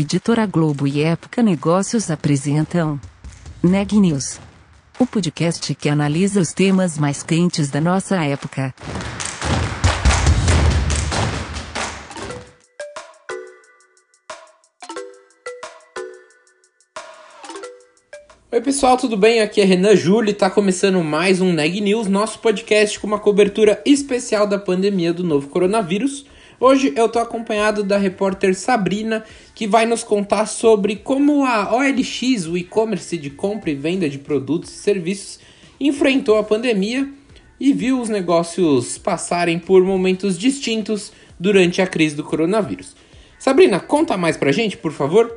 Editora Globo e Época Negócios apresentam Neg News, o podcast que analisa os temas mais quentes da nossa época. Oi pessoal, tudo bem? Aqui é Renan Júlio e está começando mais um Neg News, nosso podcast com uma cobertura especial da pandemia do novo coronavírus. Hoje eu estou acompanhado da repórter Sabrina, que vai nos contar sobre como a OLX, o e-commerce de compra e venda de produtos e serviços, enfrentou a pandemia e viu os negócios passarem por momentos distintos durante a crise do coronavírus. Sabrina, conta mais pra gente, por favor.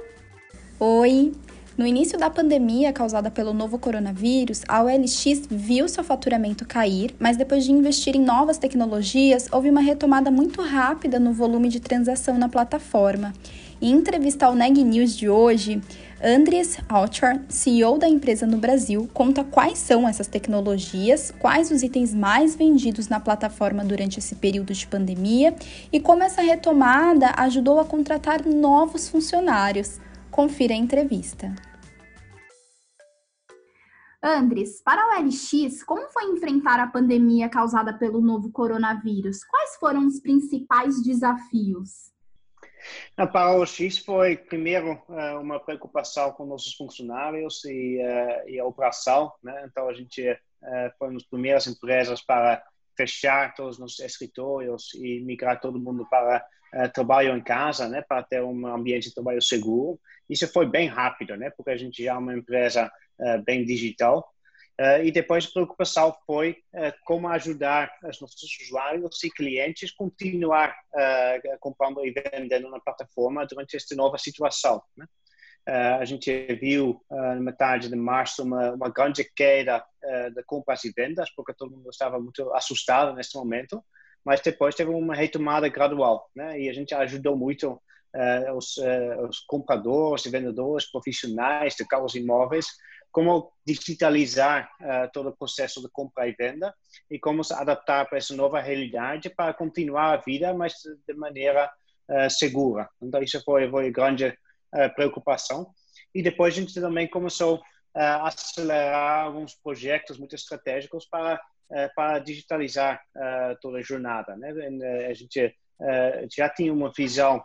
Oi, no início da pandemia causada pelo novo coronavírus, a OLX viu seu faturamento cair, mas depois de investir em novas tecnologias, houve uma retomada muito rápida no volume de transação na plataforma. Em entrevista ao Neg News de hoje, Andres Alchar, CEO da empresa no Brasil, conta quais são essas tecnologias, quais os itens mais vendidos na plataforma durante esse período de pandemia e como essa retomada ajudou a contratar novos funcionários. Confira a entrevista. Andres, para o LX, como foi enfrentar a pandemia causada pelo novo coronavírus? Quais foram os principais desafios? Para o LX foi, primeiro, eh, uma preocupação com nossos funcionários e, eh, e a operação. Né? Então, a gente eh, foi uma das primeiras empresas para fechar todos os nossos escritórios e migrar todo mundo para trabalho em casa, né? para ter um ambiente de trabalho seguro. Isso foi bem rápido, né? porque a gente já é uma empresa bem digital. Uh, e depois a preocupação foi uh, como ajudar os nossos usuários e clientes a continuar uh, comprando e vendendo na plataforma durante esta nova situação. Né? a gente viu na metade de março uma, uma grande queda de compras e vendas, porque todo mundo estava muito assustado nesse momento, mas depois teve uma retomada gradual, né? e a gente ajudou muito os, os compradores e vendedores profissionais de carros imóveis como digitalizar uh, todo o processo de compra e venda e como se adaptar para essa nova realidade para continuar a vida, mas de maneira uh, segura. Então, isso foi, foi grande uh, preocupação. E depois a gente também começou a acelerar alguns projetos muito estratégicos para, para digitalizar toda a jornada. Né? A gente já tinha uma visão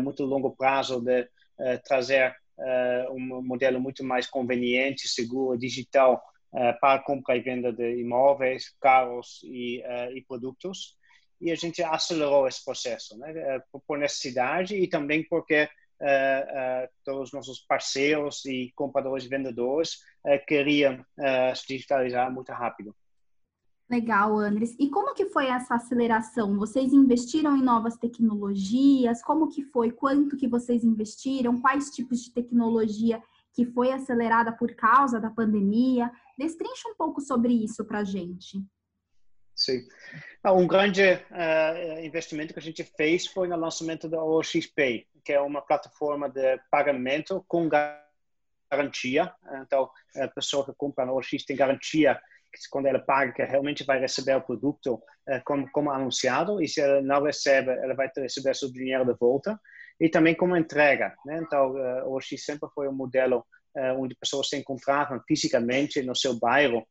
muito longo prazo de trazer um modelo muito mais conveniente, seguro, digital uh, para compra e venda de imóveis, carros e, uh, e produtos. E a gente acelerou esse processo, né? por necessidade e também porque todos os nossos parceiros e compradores e vendedores queriam se digitalizar muito rápido. Legal, Andres. E como que foi essa aceleração? Vocês investiram em novas tecnologias? Como que foi? Quanto que vocês investiram? Quais tipos de tecnologia que foi acelerada por causa da pandemia? Destrincha um pouco sobre isso para a gente. Sim. Ah, um grande uh, investimento que a gente fez foi no lançamento da OXPay, que é uma plataforma de pagamento com garantia. Então, a pessoa que compra na OX tem garantia quando ela paga, que realmente vai receber o produto uh, como, como anunciado, e se ela não recebe, ela vai receber seu dinheiro de volta, e também como entrega. Né? Então, uh, o X sempre foi um modelo uh, onde pessoas se encontravam fisicamente no seu bairro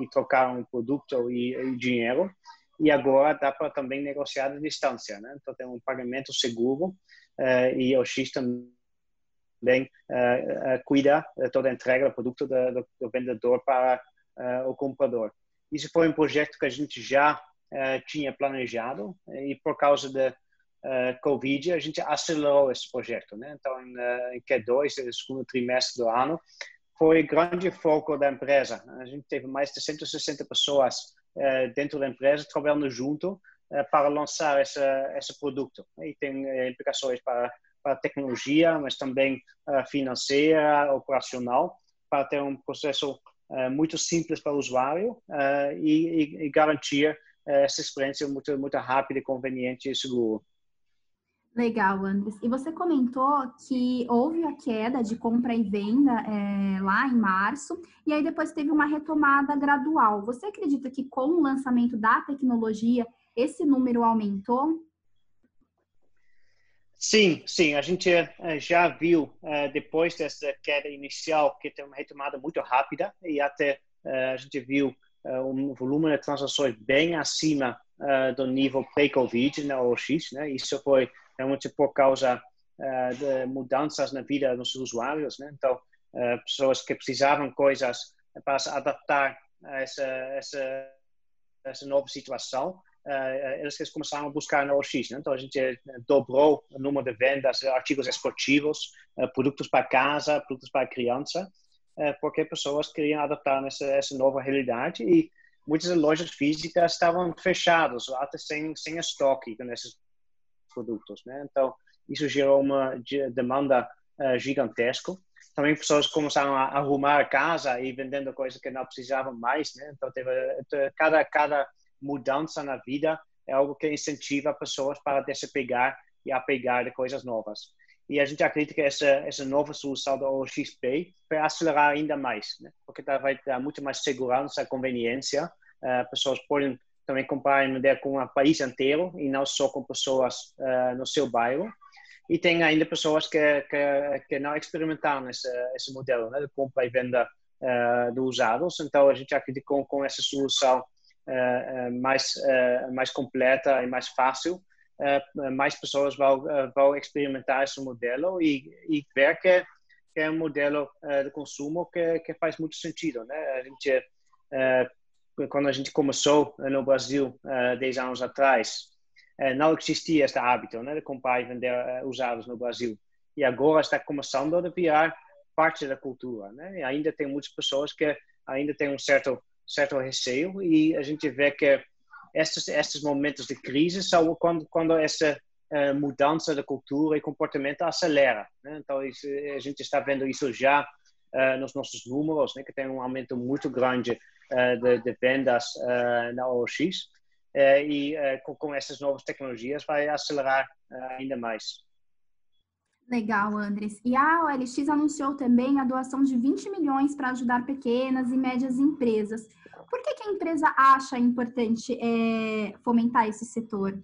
e trocaram um produto e, e, dinheiro, e agora dá para também negociar à distância. Né? Então, tem um pagamento seguro, e o X também cuida de toda a entrega do produto do, do, do vendedor para uh, o comprador. Isso foi um projeto que a gente já uh, tinha planejado e por causa da uh, Covid a gente acelerou esse projeto. Né? Então, em, em Q2, no segundo trimestre do ano, foi grande foco da empresa. A gente teve mais de 160 pessoas dentro da empresa trabalhando junto para lançar esse, esse produto. E tem implicações para, para tecnologia, mas também financeira, operacional, para ter um processo muito simples para o usuário uh, e, e, garantir uh, essa experiência muito, muito rápida, conveniente e segura. Legal, Andres. E você comentou que houve a queda de compra e venda é, lá em março, e aí depois teve uma retomada gradual. Você acredita que com o lançamento da tecnologia esse número aumentou? Sim, sim, a gente já viu depois dessa queda inicial que tem uma retomada muito rápida e até a gente viu um volume de transações bem acima do nível pré-Covid na OX, né? Isso foi realmente por causa de mudanças na vida dos usuários, né? Então, pessoas que precisavam coisas para se adaptar a essa, essa, essa nova situação, uh, eles começaram a buscar na OX. Né? Então, a gente eh, dobrou o número de vendas de artigos esportivos, uh, produtos para casa, produtos para criança, uh, porque pessoas queriam adaptar nessa essa nova realidade e muitas lojas físicas estavam fechadas, até sem, sem estoque nesses produtos. Né? Então, isso gerou uma demanda gigantesca também pessoas começaram a arrumar a casa e vendendo coisas que não precisavam mais, né? Então teve cada cada mudança na vida é algo que incentiva pessoas para desapegar e apegar de coisas novas. E a gente acredita que essa essa nova solução da OXP vai acelerar ainda mais, né? Porque vai dar muito mais segurança, conveniência. Uh, pessoas podem também comprar e vender com o país inteiro e não só com pessoas uh, no seu bairro e tem ainda pessoas que, que, que não experimentaram esse, esse modelo né, de compra e venda uh, usados. Então, a gente acredita que com, com essa solução mais, uh, mais completa e mais fácil, mais pessoas vão, vão experimentar esse modelo e, e ver que, que é um modelo de consumo que, que faz muito sentido. Né? A gente, quando a gente começou no Brasil, 10 anos atrás, eh, não existia este hábito né, de comprar e vender eh, usados no Brasil. E agora está começando a virar parte da cultura. Né? E ainda tem muitas pessoas que ainda têm um certo, certo receio e a gente vê que estes, estes momentos de crise são quando, quando essa uh, mudança da cultura e comportamento acelera. Né? Então, isso, a gente está vendo isso já uh, nos nossos números, né? que tem um aumento muito grande uh, de, de, vendas na OX. Eh, e eh, com, com essas novas tecnologias vai acelerar eh, ainda mais. Legal, Andres. E a OLX anunciou também a doação de 20 milhões para ajudar pequenas e médias empresas. Por que, que a empresa acha importante é, fomentar esse setor?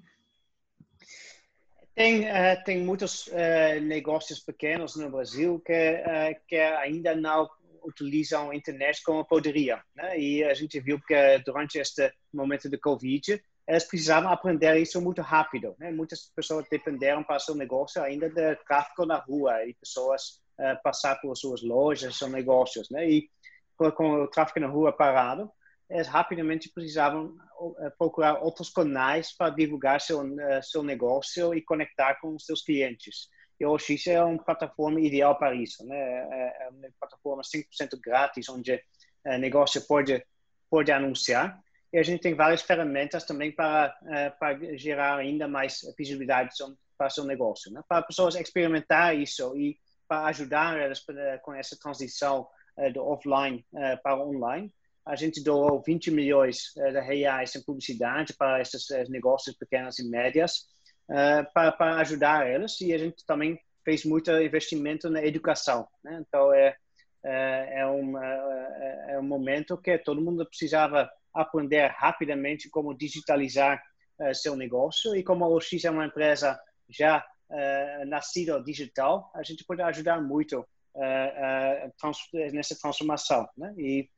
Tem, uh, tem muitos uh, negócios pequenos no Brasil que, uh, que ainda não utilizam a internet como poderia. Né? E a gente viu que durante este momento de Covid, eles precisavam aprender isso muito rápido. Né? Muitas pessoas dependeram para seu negócio ainda de tráfego na rua e pessoas uh, passar por suas lojas, seus negócios. Né? E com o tráfego na rua parado, eles rapidamente precisavam uh, procurar outros canais para divulgar seu, uh, seu negócio e conectar com seus clientes. E o OX é uma plataforma ideal para isso, né? É, é uma plataforma 100% grátis, onde o negócio pode, pode anunciar. E a gente tem várias ferramentas também para, é, para gerar ainda mais visibilidade para o seu negócio, né? Para pessoas experimentar isso e para ajudar elas com essa transição do offline para online. A gente doou 20 milhões de reais em publicidade para esses negócios pequenos e médias uh, para ajudar elas e a gente também fez muito investimento na educação. Né? Então é é, é um é, é um momento que todo mundo precisava aprender rapidamente como digitalizar uh, seu negócio e como a OX é uma empresa já uh, nascida digital, a gente pode ajudar muito uh, trans nessa transformação. Né? E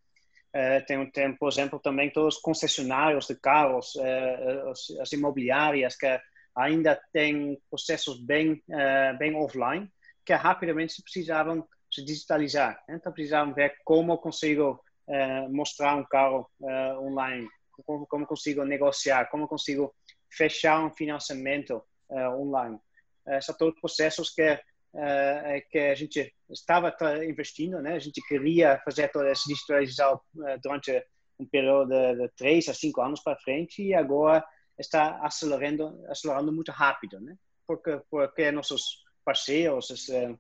tem, tem, por exemplo, também todos os concessionários de carros, as, as imobiliárias que ainda tem processos bem, bem offline, que rapidamente precisavam se digitalizar. Então, precisavam ver como consigo uh, mostrar um carro uh, online, como, como, consigo negociar, como consigo fechar um financiamento online. são todos processos que, que a gente estava investindo, né? a gente queria fazer toda essa digitalização durante um período de, três a cinco anos para frente e agora está acelerando, acelerando muito rápido, né? Porque, porque nossos parceiros, os eh,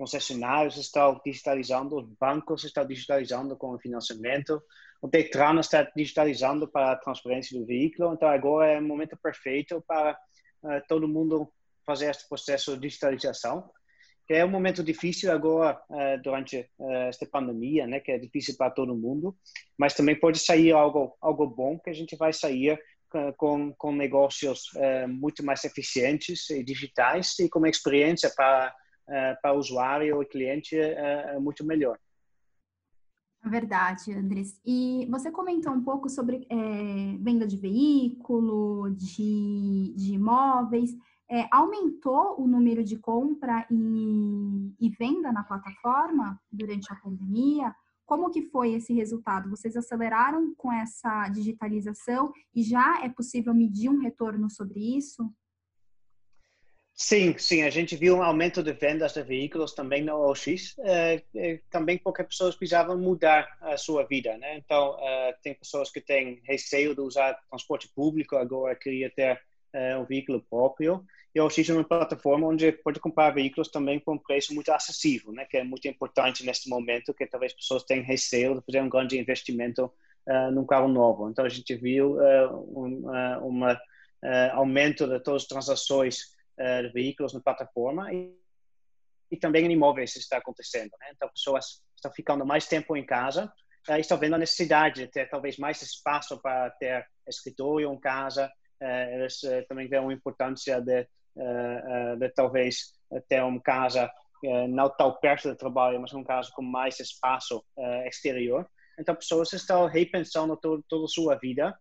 concessionários estão digitalizando, os bancos estão digitalizando com o financiamento, o Detran está digitalizando para a transferência do veículo, então agora é o momento perfeito para uh, todo mundo fazer este processo de digitalização, que é um momento difícil agora uh, durante uh, esta pandemia, né, que é difícil para todo mundo, mas também pode sair algo algo bom que a gente vai sair com, com negócios muito mais eficientes e digitais e com experiência para, para o usuário e cliente muito melhor. É verdade, Andres. E você comentou um pouco sobre é, venda de veículo, de, de imóveis. É, aumentou o número de compra e, e, venda na plataforma durante a pandemia? Como que foi esse resultado? Vocês aceleraram com essa digitalização e já é possível medir um retorno sobre isso? Sim, sim, a gente viu um aumento de vendas de veículos também no OX, eh, eh, também porque pessoas precisavam mudar a sua vida, né? Então, eh, tem pessoas que têm receio de usar transporte público, agora queria ter um veículo próprio. E o OX é uma plataforma onde pode comprar veículos também por um preço muito acessível, né? Que é muito importante neste momento, que talvez pessoas tenham receio de fazer um grande investimento num carro novo. Então, a gente viu um aumento de todas as transações uh, de veículos na plataforma e, e também em imóveis está acontecendo. Né? Então, pessoas estão ficando mais tempo em casa uh, estão vendo a necessidade de ter talvez mais espaço para ter escritório em casa. Uh, eles também veem a importância de, de talvez ter uma casa não tão perto do trabalho, mas um caso com mais espaço exterior. Então, pessoas estão repensando todo, toda a sua vida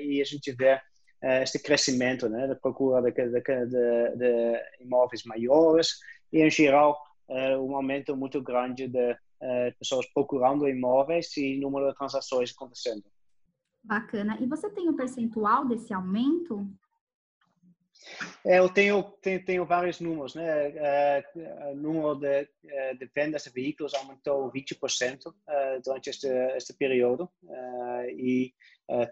e a gente vê este crescimento né, da procura de, de, de, de, imóveis maiores e, em geral, eh, um aumento muito grande de eh, pessoas procurando imóveis e número de transações acontecendo. Bacana. E você tem um percentual desse aumento? É, eu tenho, tenho, tenho, vários números, né? O número de, de, vendas de veículos aumentou 20% uh, durante este, este período e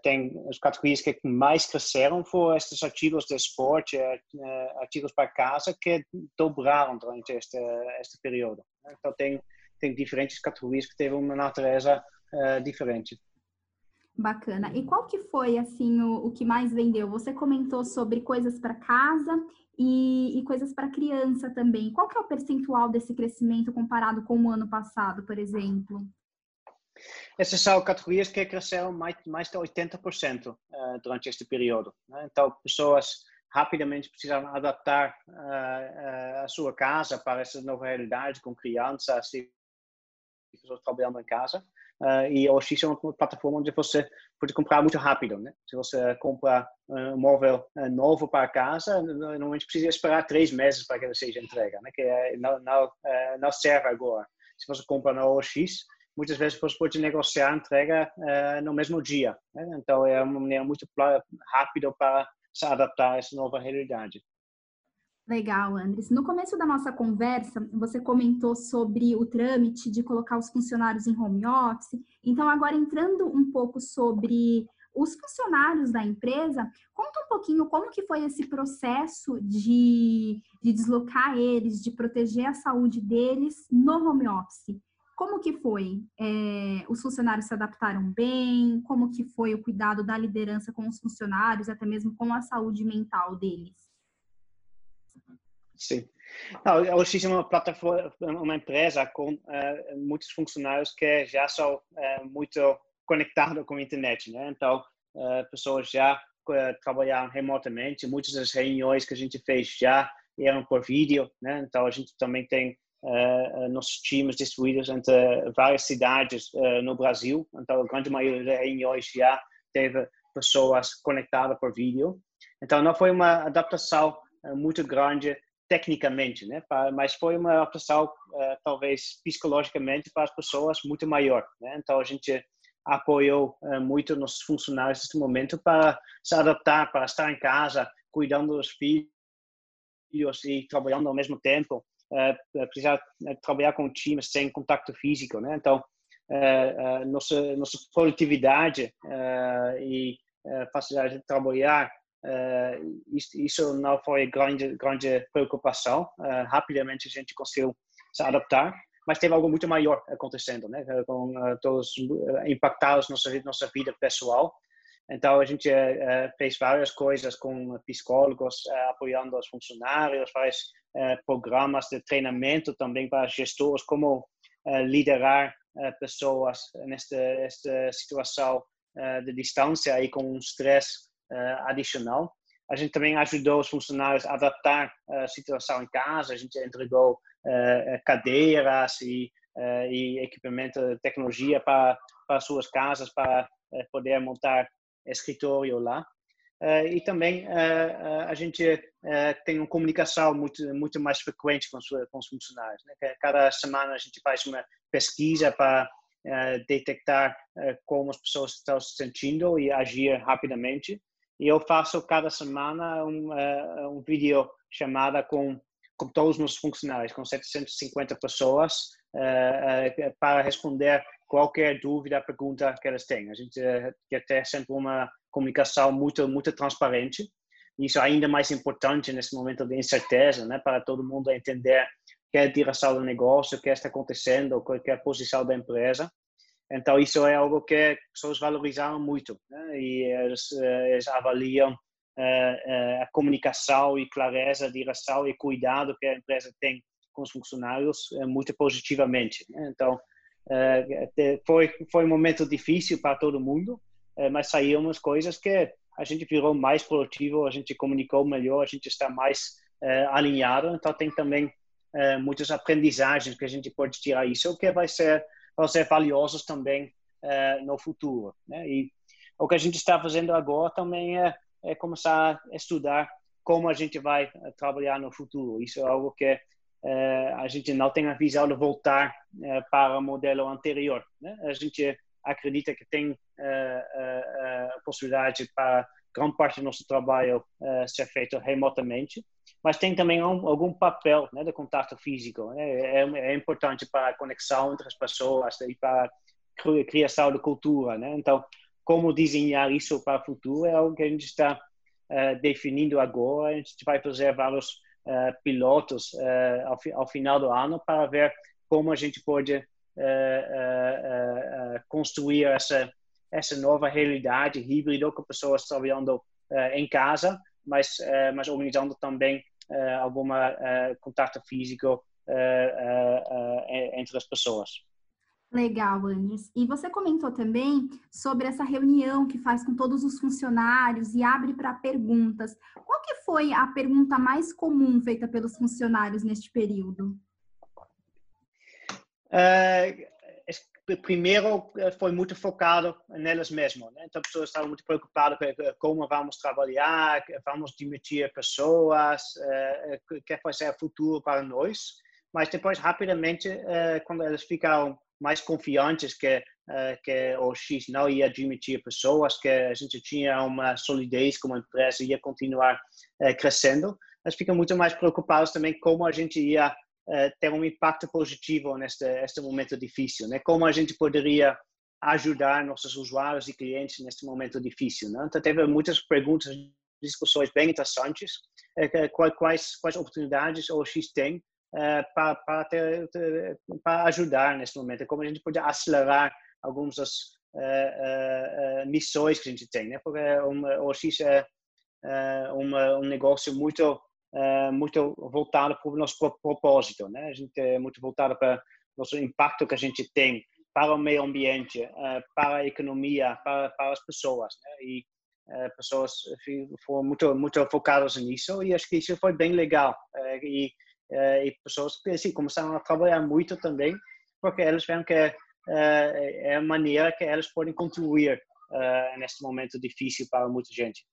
tem as categorias que mais cresceram foram estes artigos de esporte, artigos para casa que dobraram durante este, este período. Então tem, tem diferentes categorias que teve uma natureza diferente. Bacana. E qual que foi, assim, o, o que mais vendeu? Você comentou sobre coisas para casa e, e coisas para criança também. Qual que é o percentual desse crescimento comparado com o ano passado, por exemplo? Essas são categorias que cresceram mais, mais de 80% uh, durante este período. Né? Então, pessoas rapidamente precisaram adaptar uh, uh, a sua casa para essa nova realidade com crianças e pessoas trabalhando em casa. E o OX é uma plataforma onde você pode comprar muito rápido, né? Se você compra um móvel novo para casa, normalmente precisa esperar três meses para que ele seja entregue, né? Que não, não, não serve agora. Se você compra no OX, muitas vezes você pode negociar a entrega no mesmo dia. Né? Então é uma maneira muito rápida para se adaptar a essa nova realidade. Legal, Andres. No começo da nossa conversa, você comentou sobre o trâmite de colocar os funcionários em home office. Então, agora entrando um pouco sobre os funcionários da empresa, conta um pouquinho como que foi esse processo de, de deslocar eles, de proteger a saúde deles no home office. Como que foi? É, os funcionários se adaptaram bem? Como que foi o cuidado da liderança com os funcionários, até mesmo com a saúde mental deles? Sim. Não, OX é uma plataforma, uma empresa com uh, muitos funcionários que já são uh, muito conectados com a internet, né? Então, uh, pessoas já trabalham remotamente. Muitas das reuniões que a gente fez já eram por vídeo, né? Então, a gente também tem nossos times distribuídos entre várias cidades no Brasil. Então, a grande maioria das reuniões já teve pessoas conectadas por vídeo. Então, não foi uma adaptação muito grande tecnicamente, né? Mas foi uma adaptação, talvez psicologicamente, para as pessoas muito maior. Né? Então a gente apoiou muito nossos funcionários neste momento para se adaptar, para estar em casa, cuidando dos filhos e trabalhando ao mesmo tempo. Precisar trabalhar com times sem contato físico, né? Então nossa nossa produtividade e facilidade de trabalhar isso não foi grande grande preocupação. Rapidamente a gente conseguiu se adaptar, mas teve algo muito maior acontecendo, né? Com uh, todos impactados nossa nossa vida pessoal. Então a gente fez várias coisas com psicólogos apoiando os funcionários, vários programas de treinamento também para gestores como liderar pessoas nesta, situação de distância e com um stress adicional. A gente também ajudou os funcionários a adaptar a situação em casa. A gente entregou cadeiras e, e equipamento, tecnologia para, para suas casas para poder montar escritório lá. Uh, e também uh, a gente tem uma comunicação muito muito mais frequente com, com os funcionários. Né? Cada semana a gente faz uma pesquisa para detectar como as pessoas estão se sentindo e agir rapidamente. E eu faço cada semana um, um vídeo chamada com com todos os meus funcionários, com 750 pessoas, para responder qualquer dúvida, pergunta que elas têm. A gente quer ter sempre uma comunicação muito muito transparente. Isso é ainda mais importante nesse momento de incerteza, né, para todo mundo entender que é a direção do negócio, o que está acontecendo, qual é a posição da empresa. Então, isso é algo que as pessoas valorizaram muito né? e eles, eles avaliam uh, a comunicação e clareza, direção e cuidado que a empresa tem com os funcionários muito positivamente. Né? Então, foi, foi um momento difícil para todo mundo, é, mas saíram umas coisas que a gente virou mais produtivo, a gente comunicou melhor, a gente está mais é, alinhado, então tem também muitas aprendizagens que a gente pode tirar isso, que vai ser, vão ser valiosos também no futuro. Né? E o que a gente está fazendo agora também é, é começar a estudar como a gente vai trabalhar no futuro. Isso é algo que a gente não tem a visão de voltar para o modelo anterior. Né? A gente acredita que tem uh, uh, a possibilidade para grande parte do nosso trabalho uh, ser feito remotamente, mas tem também um, algum papel né, de contato físico. Né? É, é, importante para a conexão entre as pessoas e para a criação de cultura. Né? Então, como desenhar isso para o futuro é algo que a gente está definindo agora. A gente vai fazer vários pilotos ao, ao final do ano para ver como a gente pode uh, construir essa essa nova realidade híbrida com pessoas trabalhando em casa, mas mas organizando também algum contato físico entre as pessoas. Legal, Andres. E você comentou também sobre essa reunião que faz com todos os funcionários e abre para perguntas. Qual que foi a pergunta mais comum feita pelos funcionários neste período? Uh, primeiro foi muito focado nelas mesmas, né? então as pessoas estavam muito preocupadas com como vamos trabalhar, vamos demitir pessoas, uh, que vai ser o futuro para nós, mas depois rapidamente quando eles ficaram mais confiantes que que o X não ia demitir pessoas, que a gente tinha uma solidez como empresa ia continuar crescendo, eles ficam muito mais preocupados também como a gente ia uh, ter um impacto positivo neste, este momento difícil, né? Como a gente poderia ajudar nossos usuários e clientes neste momento difícil, né? Então teve muitas perguntas, discussões bem interessantes, quais quais oportunidades o X tem para para, ter, para ajudar neste momento, como a gente pode acelerar algumas das missões que a gente tem, né? Porque o X é um negócio muito muito voltado para o nosso propósito, né? A gente é muito voltado para o nosso impacto que a gente tem para o meio ambiente, para a economia, para, para as pessoas, né? E pessoas foram muito muito focadas nisso e acho que isso foi bem legal e, e pessoas que assim, começaram a trabalhar muito também porque elas viram que é a maneira que elas podem contribuir neste momento difícil para muita gente.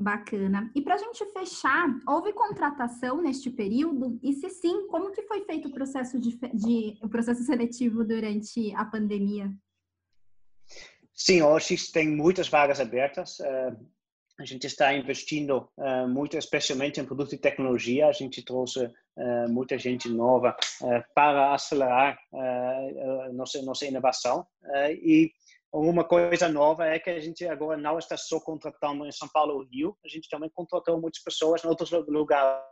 Bacana. E para a gente fechar, houve contratação neste período? E se sim, como que foi feito o processo de, de o processo seletivo durante a pandemia? Sim, hoje tem muitas vagas abertas. Uh, a gente está investindo uh, muito, especialmente em produto e tecnologia. A gente trouxe uh, muita gente nova para acelerar nossa nossa inovação e uma coisa nova é que a gente agora não está só contratando em São Paulo ou Rio, a gente também contratou muitas pessoas em outros lugares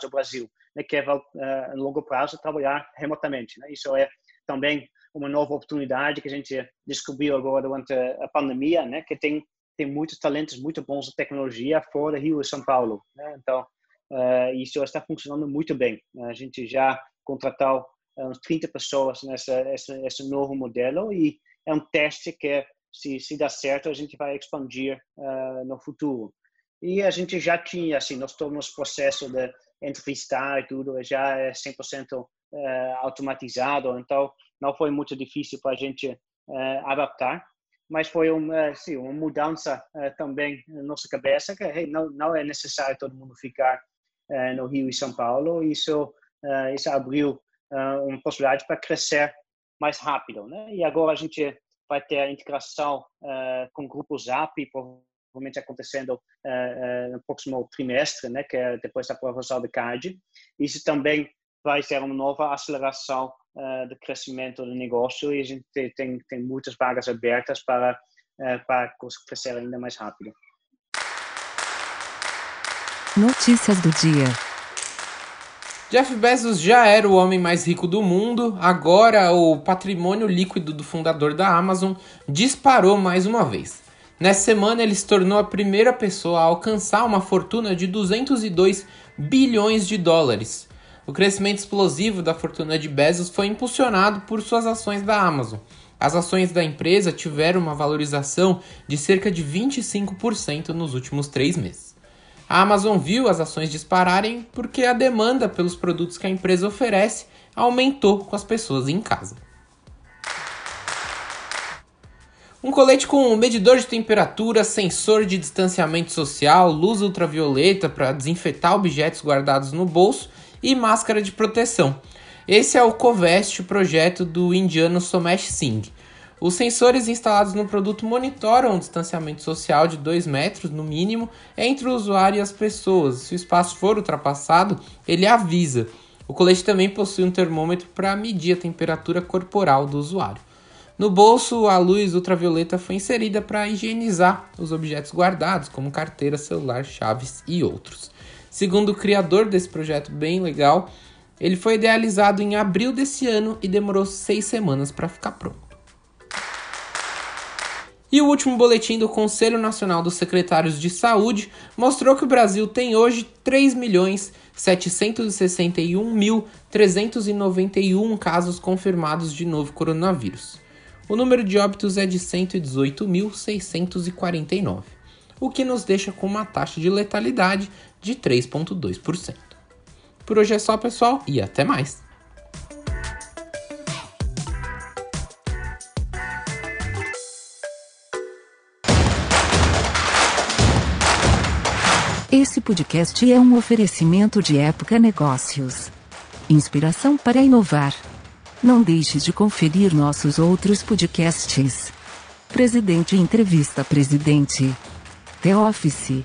do Brasil, né, que é uh, a longo prazo trabalhar remotamente. Né? Isso é também uma nova oportunidade que a gente descobriu agora durante a pandemia, né, que tem tem muitos talentos muito bons de tecnologia fora Rio e São Paulo. Né? Então, uh, isso está funcionando muito bem. A gente já contratou uns 30 pessoas nessa esse, esse novo modelo e é um teste que se, se dá certo, a gente vai expandir uh, no futuro. E a gente já tinha, assim, nós estamos no processo de entrevistar e tudo, já é 100% uh, automatizado, então não foi muito difícil para a gente adaptar, mas foi uma, assim, uma mudança uh, também na nossa cabeça, que hey, não, não é necessário todo mundo ficar no Rio e São Paulo, isso, isso abriu uma possibilidade para crescer mais rápido, né? E agora a gente vai ter a integração com o grupo Zap, provavelmente acontecendo no próximo trimestre, né? Que é depois da aprovação do CAD. Isso também vai ser uma nova aceleração uh, do crescimento do negócio e a gente tem, tem muitas vagas abertas para, uh, para crescer ainda mais rápido. Notícias do dia. Jeff Bezos já era o homem mais rico do mundo, agora o patrimônio líquido do fundador da Amazon disparou mais uma vez. Nessa semana ele se tornou a primeira pessoa a alcançar uma fortuna de 202 bilhões de dólares. O crescimento explosivo da fortuna de Bezos foi impulsionado por suas ações da Amazon. As ações da empresa tiveram uma valorização de cerca de 25% nos últimos três meses. A Amazon viu as ações dispararem porque a demanda pelos produtos que a empresa oferece aumentou com as pessoas em casa. Um colete com medidor de temperatura, sensor de distanciamento social, luz ultravioleta para desinfetar objetos guardados no bolso e máscara de proteção. Esse é o Covest, projeto do indiano Somesh Singh. Os sensores instalados no produto monitoram o distanciamento social de 2 metros, no mínimo, entre o usuário e as pessoas. Se o espaço for ultrapassado, ele avisa. O colete também possui um termômetro para medir a temperatura corporal do usuário. No bolso, a luz ultravioleta foi inserida para higienizar os objetos guardados, como carteira, celular, chaves e outros. Segundo o criador desse projeto bem legal, ele foi idealizado em abril desse ano e demorou seis semanas para ficar pronto. E o último boletim do Conselho Nacional dos Secretários de Saúde mostrou que o Brasil tem hoje 3.761.391 casos confirmados de novo coronavírus. O número de óbitos é de 118.649 o que nos deixa com uma taxa de letalidade de 3,2%. Por hoje é só, pessoal, e até mais! Esse podcast é um oferecimento de Época Negócios. Inspiração para inovar. Não deixe de conferir nossos outros podcasts. Presidente Entrevista Presidente. The Office